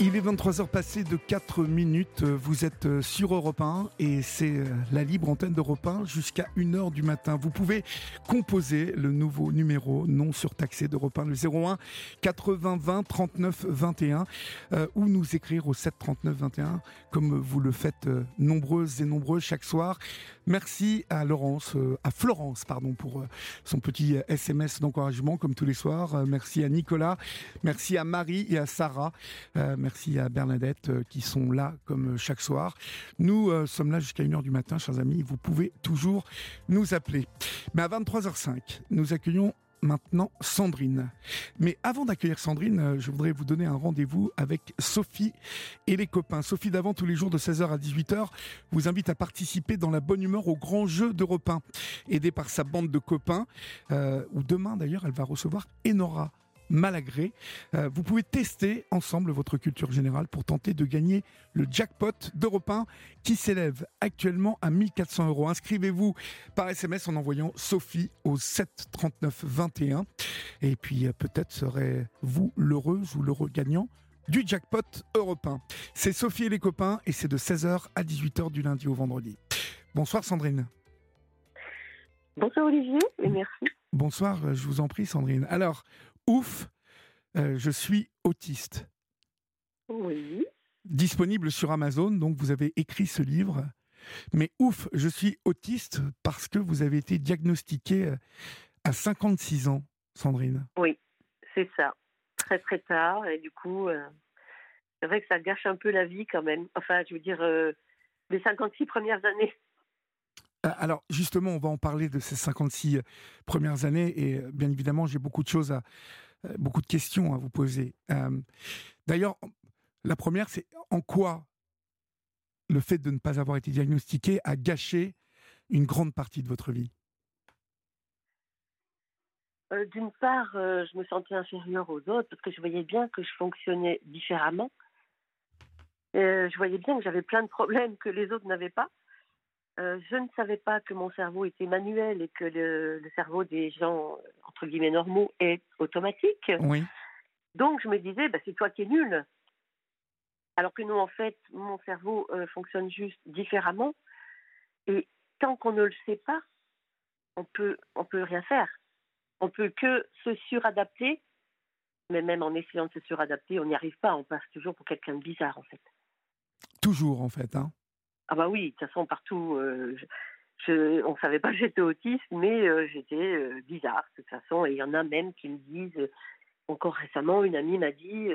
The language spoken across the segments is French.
Il est 23h passé de 4 minutes. Vous êtes euh, sur Europe 1 et c'est euh, la libre antenne d'Europe 1 jusqu'à 1h du matin. Vous pouvez composer le nouveau numéro non surtaxé d'Europe 1, le 01 80 20 39 21 ou nous écrire au 7 39 21 comme vous le faites euh, nombreuses et nombreux chaque soir. Merci à Laurence, à Florence, pardon, pour son petit SMS d'encouragement comme tous les soirs. Merci à Nicolas, merci à Marie et à Sarah. Merci à Bernadette euh, qui sont là comme chaque soir. Nous euh, sommes là jusqu'à 1h du matin, chers amis. Vous pouvez toujours nous appeler. Mais à 23h05, nous accueillons maintenant Sandrine. Mais avant d'accueillir Sandrine, euh, je voudrais vous donner un rendez-vous avec Sophie et les copains. Sophie d'avant, tous les jours de 16h à 18h, vous invite à participer dans la bonne humeur au grand jeu d'Europe 1. Aidée par sa bande de copains, euh, où demain d'ailleurs, elle va recevoir Enora. Malagré. Euh, vous pouvez tester ensemble votre culture générale pour tenter de gagner le jackpot d'Europe 1 qui s'élève actuellement à 1400 euros. Inscrivez-vous par SMS en envoyant Sophie au 7 39 21. Et puis euh, peut-être serez-vous l'heureuse ou l'heureux gagnant du jackpot européen. C'est Sophie et les copains et c'est de 16h à 18h du lundi au vendredi. Bonsoir Sandrine. Bonsoir Olivier et merci. Bonsoir, euh, je vous en prie Sandrine. Alors, Ouf, euh, je suis autiste. Oui. Disponible sur Amazon, donc vous avez écrit ce livre. Mais ouf, je suis autiste parce que vous avez été diagnostiqué euh, à 56 ans, Sandrine. Oui, c'est ça. Très très tard. Et du coup, euh, c'est vrai que ça gâche un peu la vie quand même. Enfin, je veux dire, les 56 premières années. Alors justement, on va en parler de ces 56 premières années et bien évidemment, j'ai beaucoup de choses à, beaucoup de questions à vous poser. D'ailleurs, la première, c'est en quoi le fait de ne pas avoir été diagnostiqué a gâché une grande partie de votre vie? Euh, D'une part, je me sentais inférieure aux autres parce que je voyais bien que je fonctionnais différemment. je voyais bien que j'avais plein de problèmes que les autres n'avaient pas. Euh, je ne savais pas que mon cerveau était manuel et que le, cerveau des gens, entre guillemets, normaux est automatique. Oui. Donc je me disais, bah, c'est toi qui es nul. Alors que non, en fait, mon cerveau euh, fonctionne juste différemment. Et tant qu'on ne le sait pas, on peut, on peut rien faire. On peut que se suradapter, mais même en essayant de se suradapter, on n'y arrive pas. On passe toujours pour quelqu'un de bizarre, en fait. Toujours, en fait, hein ah bah oui, de toute façon, partout, euh, je, on ne savait pas que j'étais autiste, mais euh, j'étais euh, bizarre, de toute façon. Et il y en a même qui me disent, encore récemment, une amie m'a dit,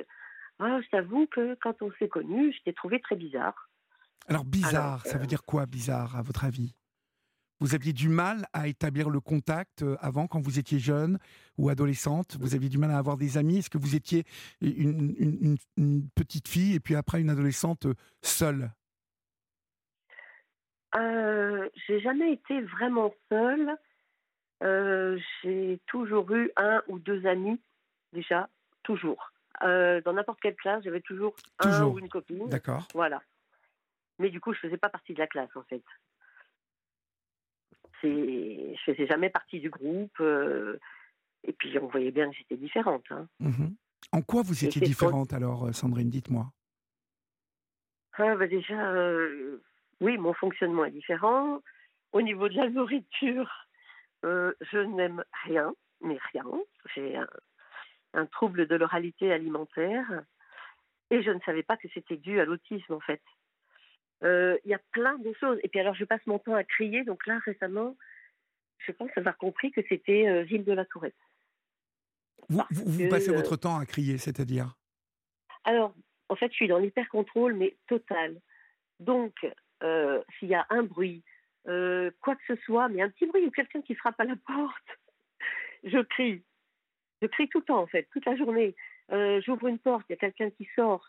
ah, je t'avoue que quand on s'est connus, je t'ai trouvé très bizarre. Alors bizarre, ça veut dire quoi bizarre, à votre avis? Vous aviez du mal à établir le contact avant, quand vous étiez jeune ou adolescente? Vous aviez du mal à avoir des amis? Est-ce que vous étiez une, petite fille et puis après une adolescente seule? Euh, j'ai jamais été vraiment seule. Euh, j'ai toujours eu un ou deux amis, déjà, toujours. Euh, dans n'importe quelle classe, j'avais toujours, un ou une copine. D'accord. Voilà. Mais du coup, je faisais pas partie de la classe, en fait. Je faisais jamais partie du groupe. et puis, on voyait bien que j'étais différente. Hein. Mhm. En quoi vous étiez différente, alors, Sandrine? Dites-moi. Ah, bah déjà, oui, mon fonctionnement est différent. Au niveau de la nourriture, euh, je n'aime rien, mais rien. J'ai un, trouble de l'oralité alimentaire et je ne savais pas que c'était dû à l'autisme en fait. Euh, il y a plein de choses. Et puis alors, je passe mon temps à crier. Donc là, récemment, je pense avoir compris que c'était euh, Ville de la Tourette. Vous, vous passez votre temps à crier, c'est-à-dire? Alors, en fait, je suis dans l'hyper-contrôle, mais total. Donc, euh, s'il y a un bruit, euh, quoi que ce soit, mais un petit bruit ou quelqu'un qui frappe à la porte, je crie. Je crie tout le temps, en fait, toute la journée. Euh, J'ouvre une porte, il y a quelqu'un qui sort.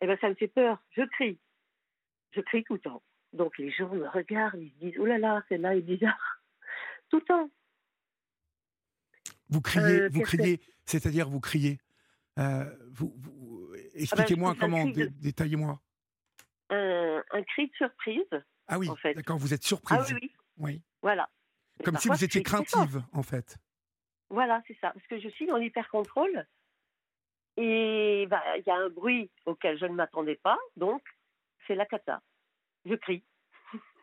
Eh ben, ça me fait peur. Je crie. Je crie tout le temps. Donc les gens me regardent, ils se disent Oh là là, celle-là est bizarre. Tout le temps. Vous criez, euh, vous criez, c'est-à-dire vous criez. Euh, vous, vous ah ben, expliquez-moi comment, détaillez-moi. Un, un, cri de surprise. Ah oui, en fait. d'accord, vous êtes surprise. Ah oui, oui. Voilà. Comme si vous étiez craintive, en fait. Voilà, c'est ça. Parce que je suis dans l'hyper-contrôle. Et bah, il y a un bruit auquel je ne m'attendais pas. Donc, c'est la cata. Je crie.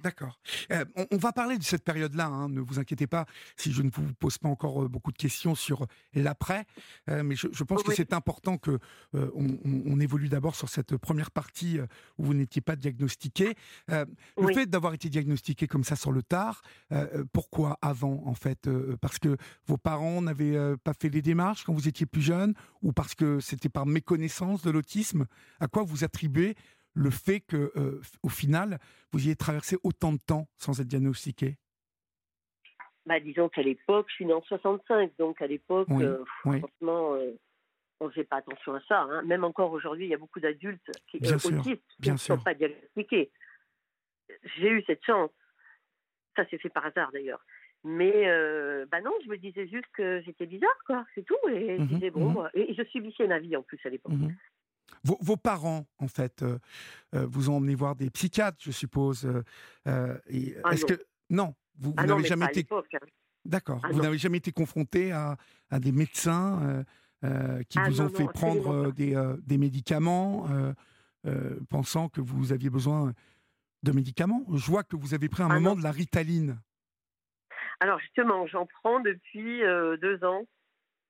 D'accord. Euh, on, va parler de cette période-là, hein, ne vous inquiétez pas si je ne vous pose pas encore euh, beaucoup de questions sur l'après, euh, mais je, pense que c'est important que on, évolue d'abord sur cette première partie où vous n'étiez pas diagnostiqué. le fait d'avoir été diagnostiqué comme ça sur le tard, pourquoi avant en fait Parce que vos parents n'avaient pas fait les démarches quand vous étiez plus jeune, ou parce que c'était par méconnaissance de l'autisme? À quoi vous attribuez le fait que, euh, au final, vous ayez traversé autant de temps sans être diagnostiqué? Bah, Disons qu'à l'époque, je suis née en 65, donc à l'époque, euh, franchement, euh, on ne faisait pas attention à ça. Hein. Même encore aujourd'hui, il y a beaucoup d'adultes qui, autistes qui ne sont pas diagnostiqués. J'ai eu cette chance. Ça s'est fait par hasard d'ailleurs. Mais bah non, je me disais juste que j'étais bizarre, quoi, c'est tout. Et, je mmh bon, mmh et je subissais ma vie en plus à l'époque. Mmh vos, parents, en fait, euh, euh, vous ont emmené voir des psychiatres, je suppose. Euh, ah est-ce que non, vous, ah n'avez jamais été. Hein. D'accord. Ah vous n'avez jamais été confronté à, des médecins qui vous ont fait prendre des, des, médicaments, pensant que vous aviez besoin de médicaments? Je vois que vous avez pris un moment de la Ritaline. Alors justement, j'en prends depuis deux ans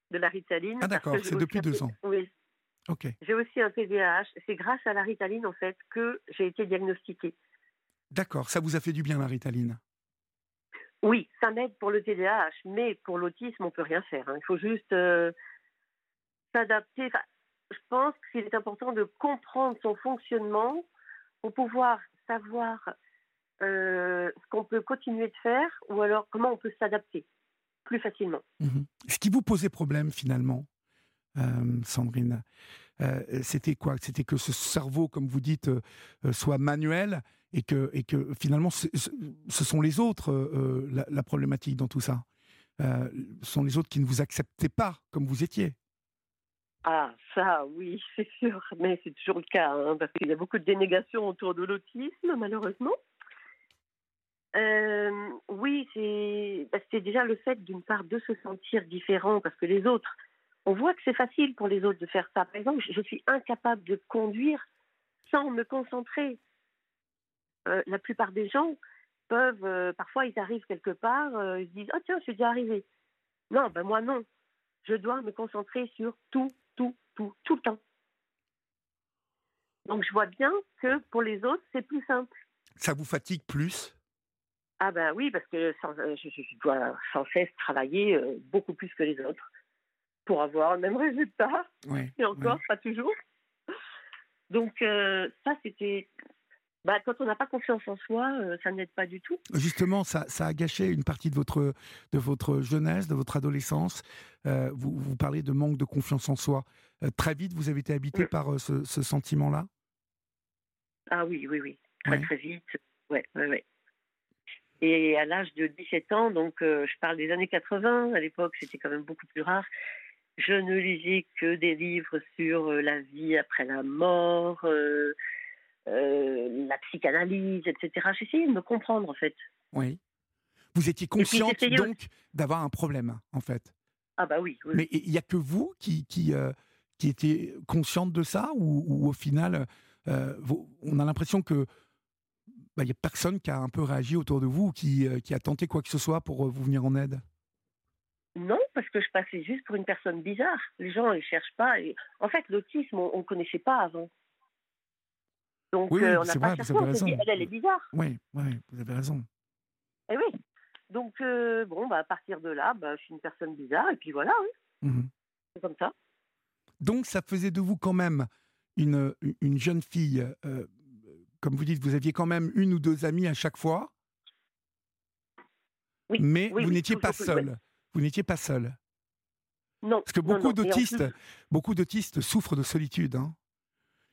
de la Ritaline. Ah d'accord, c'est depuis deux ans. Oui, j'ai aussi un TDAH. C'est grâce à la ritaline, en fait, que j'ai été diagnostiquée. D'accord. Ça vous a fait du bien, la ritaline? Oui, ça m'aide pour le TDAH, mais pour l'autisme, on ne peut rien faire. Hein. Il faut juste euh, s'adapter. je pense qu'il est important de comprendre son fonctionnement pour pouvoir savoir euh, ce qu'on peut continuer de faire ou alors comment on peut s'adapter plus facilement. Mmh ce qui vous posait problème, finalement, euh, Sandrine. Euh, c'était quoi? C'était que ce cerveau, comme vous dites, euh, soit manuel et que, et que finalement, ce sont les autres la, problématique dans tout ça. ce sont les autres qui ne vous acceptaient pas comme vous étiez. Ah, ça, oui, c'est sûr, mais c'est toujours le cas, hein, parce qu'il y a beaucoup de dénégation autour de l'autisme, malheureusement. oui, bah, c'est déjà le fait, d'une part, de se sentir différent, parce que les autres on voit que c'est facile pour les autres de faire ça. Par exemple, je suis incapable de conduire sans me concentrer. Euh, la plupart des gens peuvent, euh, parfois ils arrivent quelque part, euh, ils se disent, oh tiens, je suis déjà arrivé. Non, ben moi non. Je dois me concentrer sur tout, tout, tout, tout le temps. Donc je vois bien que pour les autres, c'est plus simple. Ça vous fatigue plus? Ah ben oui, parce que je, dois sans cesse travailler beaucoup plus que les autres pour avoir le même résultat. et encore, pas toujours. Donc, euh, ça, c'était. Bah, quand on n'a pas confiance en soi, euh, ça n'aide pas du tout. Justement, ça, ça, a gâché une partie de votre, de votre jeunesse, de votre adolescence. Euh, vous, vous, parlez de manque de confiance en soi. très vite, vous avez été habité par ce, ce sentiment-là? Ah oui, oui, oui. Très, très vite. Ouais, ouais, ouais. Et à l'âge de 17 ans, donc je parle des années 80, à l'époque c'était quand même beaucoup plus rare, je ne lisais que des livres sur euh, la vie après la mort, euh, euh, la psychanalyse, etc. J'essayais de me comprendre, en fait. Oui. Vous étiez consciente donc d'avoir un problème, en fait. Ah bah oui. Mais il n'y a que vous qui, qui, qui étiez consciente de ça ou, au final, on a l'impression que bah, il n'y a personne qui a un peu réagi autour de vous, qui, qui a tenté quoi que ce soit pour vous venir en aide? Non, parce que je passais juste pour une personne bizarre. Les gens ne cherchent pas. Et... En fait, l'autisme, on ne connaissait pas avant. Donc, oui, euh, on n'a pas cherché, on dit, elle, elle est bizarre. Oui, oui, vous avez raison. Et eh oui. Donc, euh, bon, bah, à partir de là, bah, je suis une personne bizarre, et puis voilà, oui. Mmh C'est comme ça. Donc, ça faisait de vous quand même une, une jeune fille, euh, comme vous dites, vous aviez quand même une ou deux amies à chaque fois? Oui, mais vous n'étiez pas seule. Vous n'étiez pas seul. Non. Parce que beaucoup d'autistes, plus- beaucoup d'autistes souffrent de solitude. hein.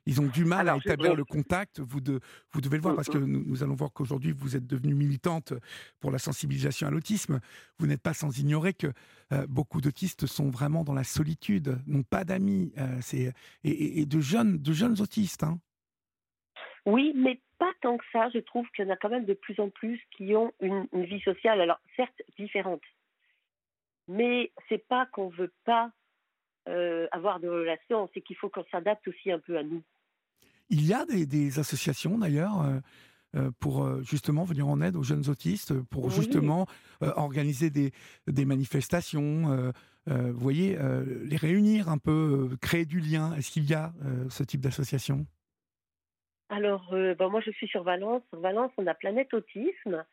Ils ont du mal à Alors, établir le contact. Vous, de- vous devez le voir Mm, parce que nous, nous allons voir qu'aujourd'hui vous êtes devenue militante pour la sensibilisation à l'autisme. Vous n'êtes pas sans ignorer que euh, beaucoup d'autistes sont vraiment dans la solitude, n'ont pas d'amis. euh, et, et- et de jeunes, de jeunes autistes. hein. Oui, mais pas tant que ça. Je trouve qu'il y en a quand même de plus en plus qui ont une, une vie sociale, alors certes différente, mais c'est pas qu'on veut pas euh, avoir de relations, c'est qu'il faut qu'on s'adapte aussi un peu à nous. Il y a des, des associations d'ailleurs euh, euh, pour euh, justement venir en aide aux jeunes autistes, pour Oui. justement organiser des, des manifestations, vous voyez, les réunir un peu, créer du lien. Est-ce qu'il y a ce type d'association? Alors, ben, moi, je suis sur Valence. Sur Valence, on a Planète Autisme.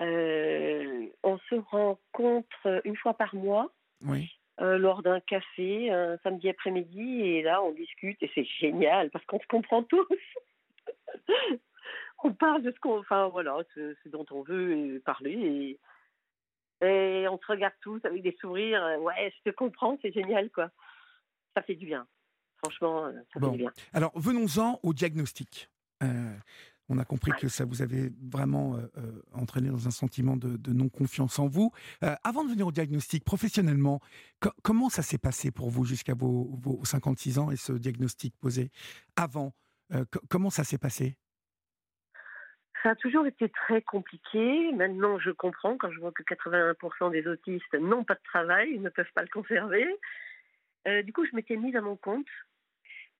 Euh, on se rencontre une fois par mois Oui. euh, lors d'un café, un samedi après-midi, et là, on discute, et c'est génial, parce qu'on se comprend tous. on parle de ce qu'on... Enfin, voilà, ce, ce dont on veut parler, et, et on se regarde tous avec des sourires. euh, Ouais, je te comprends, c'est génial, quoi. Ça fait du bien. Franchement, ça Bon. fait du bien. Alors venons-en au diagnostic. Euh, on a compris que ça vous avait vraiment euh, euh, entraîné dans un sentiment de, de non-confiance en vous. Euh, avant de venir au diagnostic, professionnellement, co- comment ça s'est passé pour vous jusqu'à vos, vos 56 ans et ce diagnostic posé Avant, euh, co- comment ça s'est passé? Ça a toujours été très compliqué. Maintenant, je comprends quand je vois que 81% des autistes n'ont pas de travail, ils ne peuvent pas le conserver. Euh, du coup, je m'étais mise à mon compte.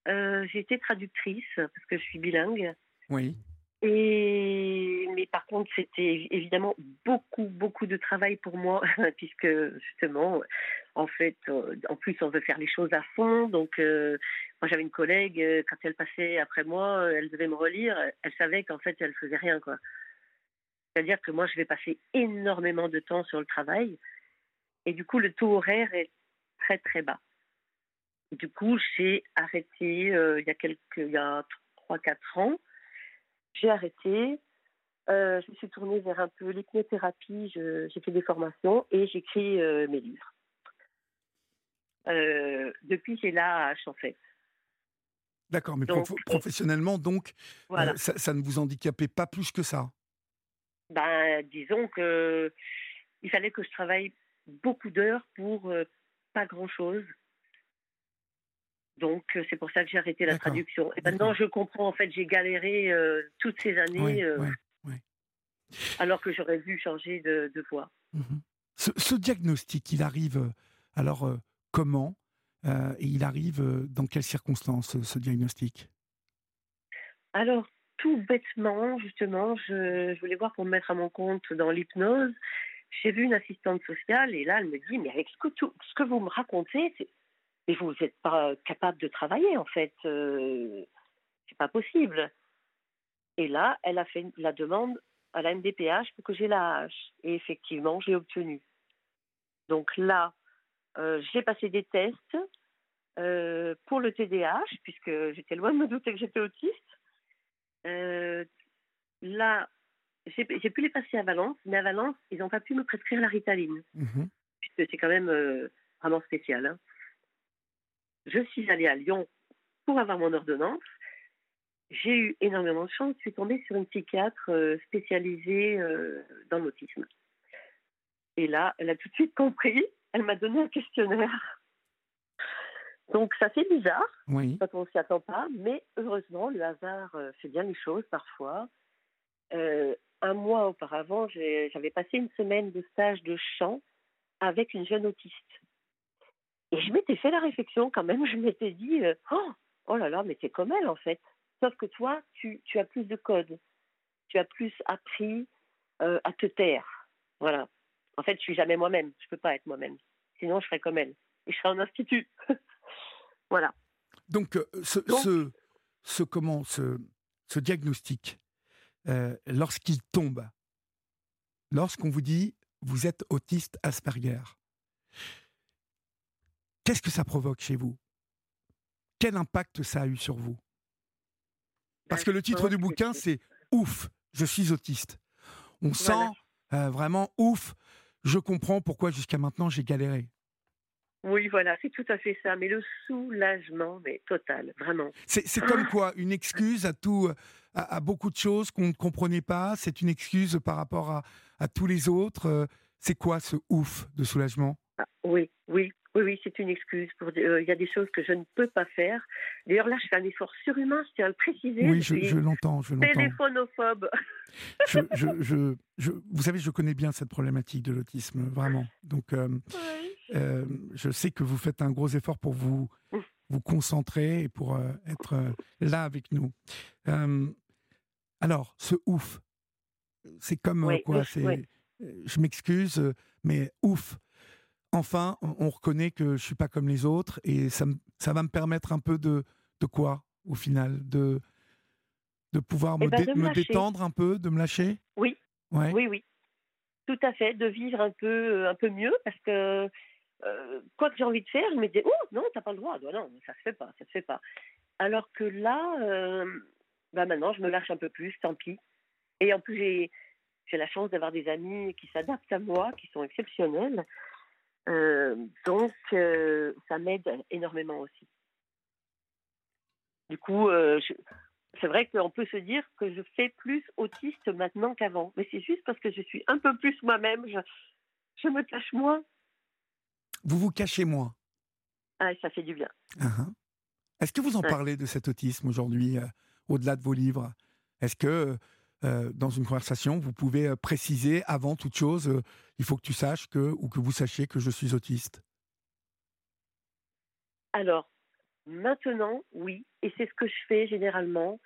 Euh, j'ai été traductrice parce que je suis bilingue. Oui. Et mais par contre, c'était évidemment beaucoup, beaucoup de travail pour moi, puisque justement, en fait, euh, en plus, on veut faire les choses à fond. Donc, euh, moi, j'avais une collègue, euh, quand elle passait après moi, elle devait me relire. Elle savait qu'en fait, elle faisait rien, quoi. C'est-à-dire que moi, je vais passer énormément de temps sur le travail, et du coup, le taux horaire est très, très bas. Du coup, j'ai arrêté il y a quelques, il y a trois, quatre ans j'ai arrêté. Euh, je me suis tournée vers un peu l'hypnothérapie. J'ai fait des formations et j'écris euh, mes livres. Euh, depuis, j'ai l'AH en fait. D'accord, mais Donc, prof- professionnellement, donc, Voilà. ça, ça ne vous handicapait pas plus que ça? Ben, disons que il fallait que je travaille beaucoup d'heures pour pas grand-chose. Donc, euh, c'est pour ça que j'ai arrêté la traduction. Et maintenant, je comprends. En fait, j'ai galéré euh, toutes ces années Oui, euh, oui. alors que j'aurais dû changer de, de voie. Mhm. Ce, ce diagnostic, il arrive alors euh, comment Et il arrive dans quelles circonstances, ce, ce diagnostic? Alors, tout bêtement, justement, je, je voulais voir pour me mettre à mon compte dans l'hypnose. J'ai vu une assistante sociale et là, elle me dit, mais avec ce que, tout- ce que vous me racontez, c'est- mais vous n'êtes pas capable de travailler, en fait. Euh, c'est pas possible. Et là, elle a fait la demande à la MDPH pour que j'ai la hache. Et effectivement, j'ai obtenu. Donc là, euh, j'ai passé des tests euh, pour le TDAH, puisque j'étais loin de me douter que j'étais autiste. Là, j'ai pu les passer à Valence, mais à Valence, ils n'ont pas pu me prescrire la ritaline, Mhm. puisque c'est quand même vraiment spécial. hein. Je suis allée à Lyon pour avoir mon ordonnance. J'ai eu énormément de chance. Je suis tombée sur une psychiatre euh, spécialisée euh, dans l'autisme. Et là, elle a tout de suite compris. Elle m'a donné un questionnaire. Donc, ça fait bizarre Oui. quand on ne s'y attend pas, mais heureusement, le hasard euh, fait bien les choses parfois. Euh, un mois auparavant, j'avais passé une semaine de stage de chant avec une jeune autiste. Et je m'étais fait la réflexion quand même, je m'étais dit, euh, oh, oh là là, mais t'es comme elle en fait. Sauf que toi, tu, tu as plus de codes, tu as plus appris euh, à te taire. Voilà. En fait, je suis jamais moi-même, je peux pas être moi-même. Sinon, je serais comme elle. Et je serais en institut. voilà. Donc, euh, ce, Donc- ce, ce, comment, ce, ce diagnostic, lorsqu'il tombe, lorsqu'on vous dit vous êtes autiste Asperger, qu'est-ce que ça provoque chez vous? Quel impact ça a eu sur vous? Parce que le titre du bouquin, c'est Ouf, je suis autiste. On sent euh, vraiment ouf, je comprends pourquoi jusqu'à maintenant j'ai galéré. Oui, voilà, c'est tout à fait ça. Mais le soulagement, mais total, vraiment. C'est comme quoi? Une excuse à tout, à, beaucoup de choses qu'on ne comprenait pas. C'est une excuse par rapport à, à tous les autres. Euh, c'est quoi ce ouf de soulagement? Ah, Oui, oui, oui, oui, c'est une excuse. Pour euh, il y a des choses que je ne peux pas faire. D'ailleurs, là, je fais un effort surhumain, je tiens à le préciser. Oui, je, je l'entends, je l'entends. Téléphonophobe. je, je, je, vous savez, je connais bien cette problématique de l'autisme, vraiment. Donc, euh, euh, je sais que vous faites un gros effort pour vous, vous concentrer et pour être là avec nous. alors, ce ouf, c'est comme quoi C'est, je m'excuse, mais ouf enfin, on reconnaît que je suis pas comme les autres et ça, ça va me permettre un peu de, de quoi, au final De, de pouvoir eh me, ben, détendre un peu, de me lâcher? Oui. Oui, oui. Tout à fait, de vivre un peu, euh, un peu mieux parce que euh, quoi que j'ai envie de faire, je me dis Oh non, t'as pas le droit. Non, ça se fait pas, ça se fait pas. Alors que là, euh, bah maintenant, je me lâche un peu plus, tant pis. Et en plus, j'ai, j'ai la chance d'avoir des amis qui s'adaptent à moi, qui sont exceptionnels. Euh, donc, euh, ça m'aide énormément aussi. Du coup, euh, c'est vrai qu'on peut se dire que je fais plus autiste maintenant qu'avant. Mais c'est juste parce que je suis un peu plus moi-même. Je, me cache moins. Vous vous cachez moins Ah, ça fait du bien. Uh-huh. Est-ce que vous en parlez de cet autisme aujourd'hui, au-delà de vos livres? Est-ce que euh, dans une conversation, vous pouvez euh, préciser avant toute chose, euh, il faut que tu saches que, ou que vous sachiez que je suis autiste Alors, maintenant, oui, et c'est ce que je fais généralement.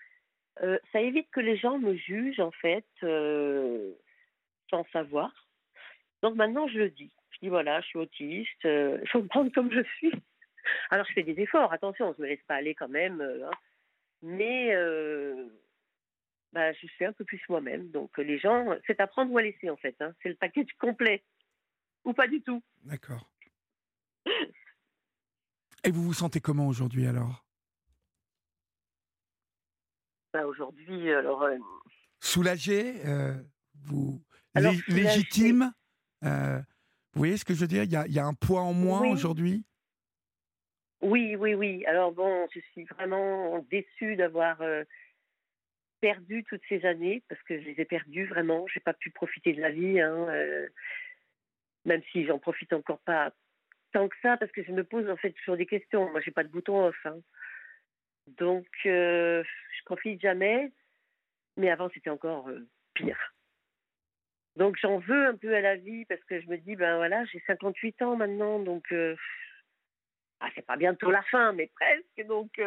ça évite que les gens me jugent, en fait, sans savoir. Donc maintenant, je le dis. Je dis, voilà, je suis autiste, il faut me prendre comme je suis. Alors, je fais des efforts, attention, je ne me laisse pas aller quand même. Hein. mais bah, je suis un peu plus moi-même. Donc les gens, c'est à prendre ou à laisser en fait. Hein. C'est le package complet. Ou pas du tout. D'accord. Et vous vous sentez comment aujourd'hui alors? Bah, Aujourd'hui, alors. Euh, soulagé euh, vous, Légitime euh, Vous voyez ce que je veux dire? Il y, a, il y a un poids en moins aujourd'hui? Oui, oui, oui. Alors bon, je suis vraiment déçue d'avoir perdu toutes ces années parce que je les ai perdues vraiment. J'ai pas pu profiter de la vie, hein, euh, même si j'en profite encore pas tant que ça parce que je me pose en fait toujours des questions. Moi, j'ai pas de bouton off, hein. donc euh, je profite jamais. Mais avant, c'était encore euh, pire. Donc j'en veux un peu à la vie parce que je me dis ben voilà, j'ai 58 ans maintenant, donc ah, c'est pas bientôt la fin, mais presque. Donc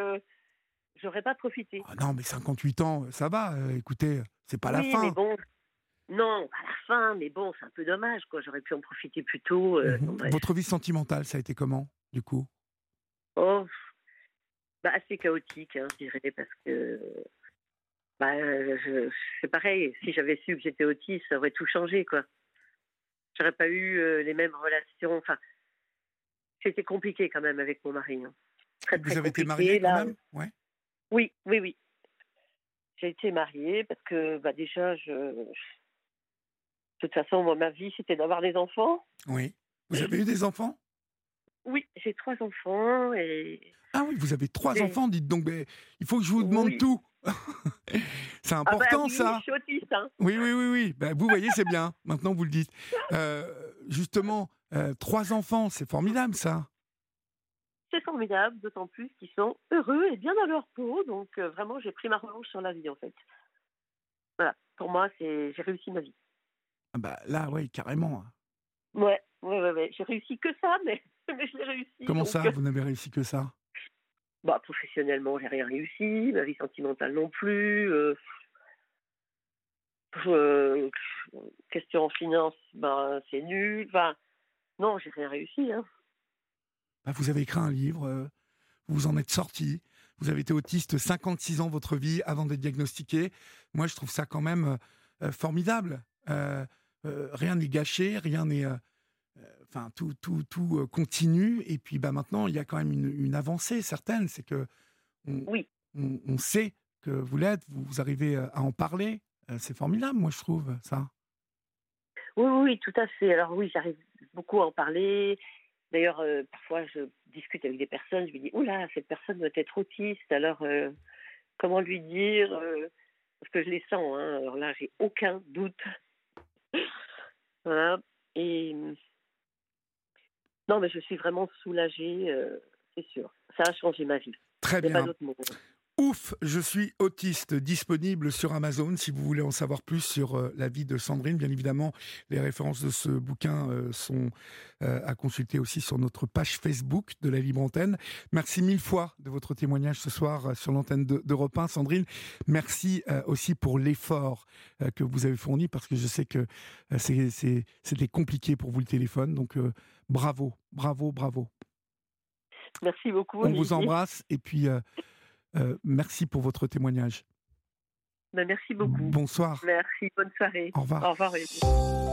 j'aurais pas profité. Ah non, mais 58 ans, ça va. Euh, écoutez, c'est pas la fin. Mais bon, non, pas la fin, mais bon, c'est un peu dommage, quoi. J'aurais pu en profiter plus tôt. Euh, mhm. Votre vie sentimentale, ça a été comment, du coup? Oh, bah, assez chaotique, hein, je dirais, parce que. Bah, c'est pareil, si j'avais su que j'étais autiste, ça aurait tout changé, quoi. J'aurais pas eu euh, les mêmes relations. Enfin, c'était compliqué quand même avec mon mari. Hein. Vous avez été marié quand même? Ouais. Oui, oui, oui. J'ai été mariée parce que bah, déjà, je... de toute façon, moi, ma vie, c'était d'avoir des enfants. Oui. Vous avez eu des enfants? Oui, j'ai trois enfants et. Ah oui, vous avez trois enfants, dites donc. Mais il faut que je vous demande tout. c'est ah bah important ça. Je suis autiste, hein. Oui, oui, oui, oui. Bah, vous voyez, c'est bien. Maintenant, vous le dites. Euh, justement, euh, trois enfants, c'est formidable ça c'est formidable, d'autant plus qu'ils sont heureux et bien dans leur peau. Donc euh, vraiment, j'ai pris ma revanche sur la vie en fait. Voilà, pour moi, c'est j'ai réussi ma vie. Ah bah là, oui, carrément. Ouais, ouais, ouais, ouais. j'ai réussi que ça, mais, mais je l'ai réussi. Comment ça, euh, vous n'avez réussi que ça? Bah professionnellement, j'ai rien réussi, ma vie sentimentale non plus. Euh... Euh, question en finance, ben c'est nul. Enfin, non, j'ai rien réussi. Hein. Bah, vous avez écrit un livre, euh, vous en êtes sorti, vous avez été autiste 56 ans votre vie avant d'être diagnostiqué. Moi, je trouve ça quand même euh, euh, formidable. rien n'est gâché, rien n'est. Enfin, tout, tout, tout continue. Et puis, bah, maintenant, il y a quand même une, avancée certaine. C'est que on, oui. on, sait que vous l'êtes, vous, arrivez à en parler. C'est formidable, moi, je trouve, ça. Oui, oui, tout à fait. Alors oui, j'arrive beaucoup à en parler D'ailleurs, euh, parfois, je discute avec des personnes, je me dis, oula, cette personne doit être autiste, alors euh, comment lui dire euh, Parce que je les sens, hein, alors là, j'ai aucun doute. voilà. Et non, mais je suis vraiment soulagée, c'est sûr. Ça a changé ma vie. Très bien. Ouf, je suis autiste, disponible sur Amazon si vous voulez en savoir plus sur euh, la vie de Sandrine. Bien évidemment, les références de ce bouquin euh, sont euh, à consulter aussi sur notre page Facebook de la Libre Antenne. Merci mille fois de votre témoignage ce soir sur l'antenne d'Europe 1. Sandrine, merci aussi pour l'effort que vous avez fourni parce que je sais que c'était compliqué pour vous le téléphone. Donc bravo, bravo, bravo. Merci beaucoup. On vous embrasse et puis euh, merci pour votre témoignage. Ben, merci beaucoup. Bonsoir. Merci, bonne soirée. Au revoir. Au revoir.